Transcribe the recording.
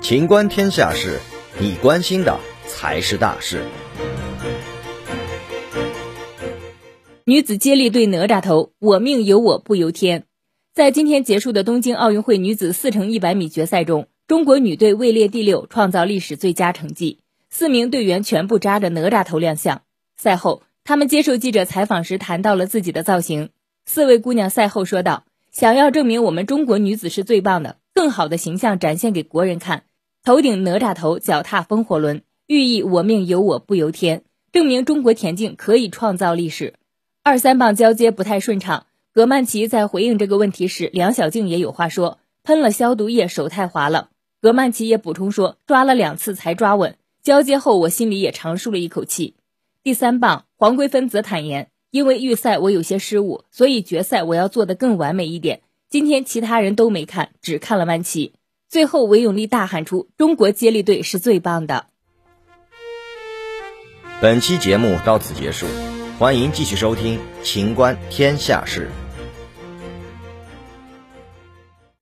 情观天下事，你关心的才是大事。女子接力队哪吒头，我命由我不由天。在今天结束的东京奥运会女子四乘一百米决赛中，中国女队位列第六，创造历史最佳成绩。四名队员全部扎着哪吒头亮相。赛后，他们接受记者采访时谈到了自己的造型。四位姑娘赛后说道：“想要证明我们中国女子是最棒的，更好的形象展现给国人看。头顶哪吒头，脚踏风火轮，寓意我命由我不由天，证明中国田径可以创造历史。”二三棒交接不太顺畅，葛曼棋在回应这个问题时，梁小静也有话说：“喷了消毒液，手太滑了。”葛曼棋也补充说：“抓了两次才抓稳，交接后我心里也长舒了一口气。”第三棒黄桂芬则坦言：“因为预赛我有些失误，所以决赛我要做的更完美一点。今天其他人都没看，只看了曼奇。”最后韦永丽大喊出：“中国接力队是最棒的。”本期节目到此结束。欢迎继续收听《秦观天下事》。